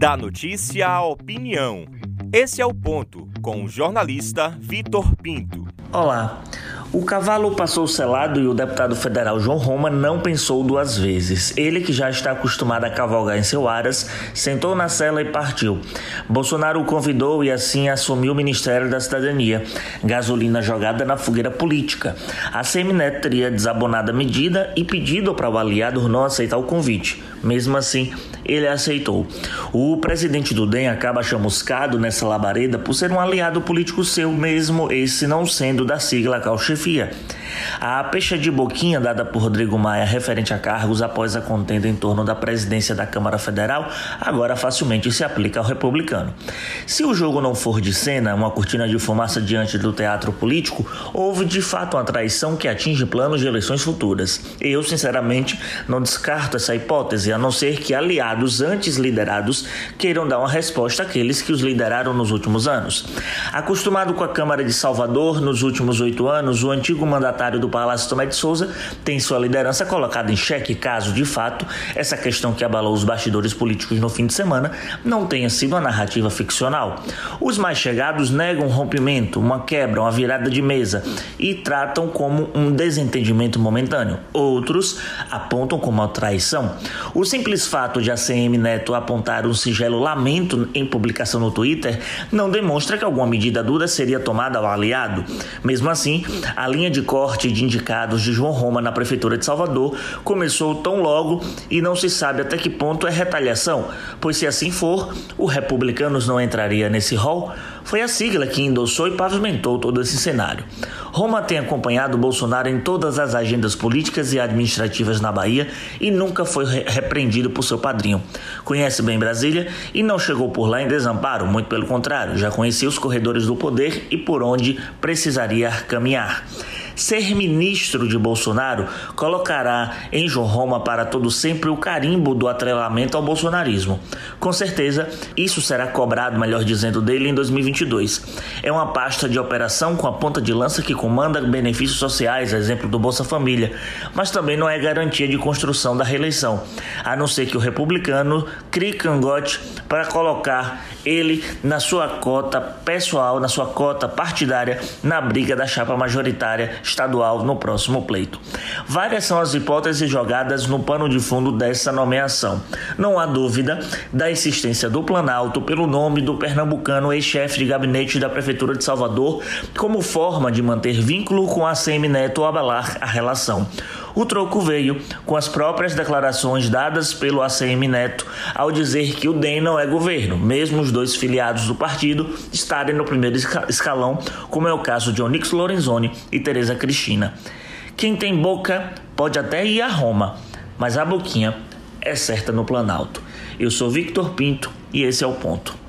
Da notícia à opinião. Esse é o ponto com o jornalista Vitor Pinto. Olá. O cavalo passou selado e o deputado federal João Roma não pensou duas vezes. Ele, que já está acostumado a cavalgar em seu aras, sentou na cela e partiu. Bolsonaro o convidou e assim assumiu o Ministério da Cidadania. Gasolina jogada na fogueira política. A Semineto teria desabonado a medida e pedido para o aliado não aceitar o convite. Mesmo assim, ele aceitou. O presidente do DEM acaba chamuscado nessa labareda por ser um aliado político seu, mesmo esse não sendo da sigla Calchefia. A pecha de boquinha dada por Rodrigo Maia referente a cargos após a contenda em torno da presidência da Câmara Federal agora facilmente se aplica ao republicano. Se o jogo não for de cena, uma cortina de fumaça diante do teatro político, houve de fato uma traição que atinge planos de eleições futuras. Eu, sinceramente, não descarto essa hipótese, a não ser que aliados antes liderados queiram dar uma resposta àqueles que os lideraram nos últimos anos. Acostumado com a Câmara de Salvador nos últimos oito anos, o antigo mandatário do Palácio Tomé de Souza tem sua liderança colocada em xeque caso, de fato, essa questão que abalou os bastidores políticos no fim de semana não tenha sido uma narrativa ficcional. Os mais chegados negam um rompimento, uma quebra, uma virada de mesa e tratam como um desentendimento momentâneo. Outros apontam como uma traição. O simples fato de a CM Neto apontar um singelo lamento em publicação no Twitter não demonstra que alguma medida dura seria tomada ao aliado. Mesmo assim, a linha de corte de indicados de João Roma na Prefeitura de Salvador começou tão logo e não se sabe até que ponto é retaliação, pois se assim for, o Republicanos não entraria nesse rol. Foi a sigla que endossou e pavimentou todo esse cenário. Roma tem acompanhado Bolsonaro em todas as agendas políticas e administrativas na Bahia e nunca foi repreendido por seu padrinho. Conhece bem Brasília e não chegou por lá em desamparo, muito pelo contrário, já conhecia os corredores do poder e por onde precisaria caminhar. Ser ministro de Bolsonaro colocará em João Roma para todo sempre o carimbo do atrelamento ao bolsonarismo. Com certeza, isso será cobrado, melhor dizendo, dele em 2022. É uma pasta de operação com a ponta de lança que comanda benefícios sociais, exemplo do Bolsa Família, mas também não é garantia de construção da reeleição, a não ser que o republicano crie cangote para colocar ele na sua cota pessoal, na sua cota partidária, na briga da chapa majoritária estadual no próximo pleito. Várias são as hipóteses jogadas no pano de fundo dessa nomeação. Não há dúvida da existência do Planalto pelo nome do pernambucano ex-chefe de gabinete da Prefeitura de Salvador, como forma de manter vínculo com a CM Neto ou abalar a relação. O troco veio com as próprias declarações dadas pelo ACM Neto ao dizer que o DEM não é governo, mesmo os dois filiados do partido estarem no primeiro escalão, como é o caso de Onyx Lorenzoni e Tereza Cristina. Quem tem boca pode até ir a Roma, mas a boquinha é certa no Planalto. Eu sou Victor Pinto e esse é o ponto.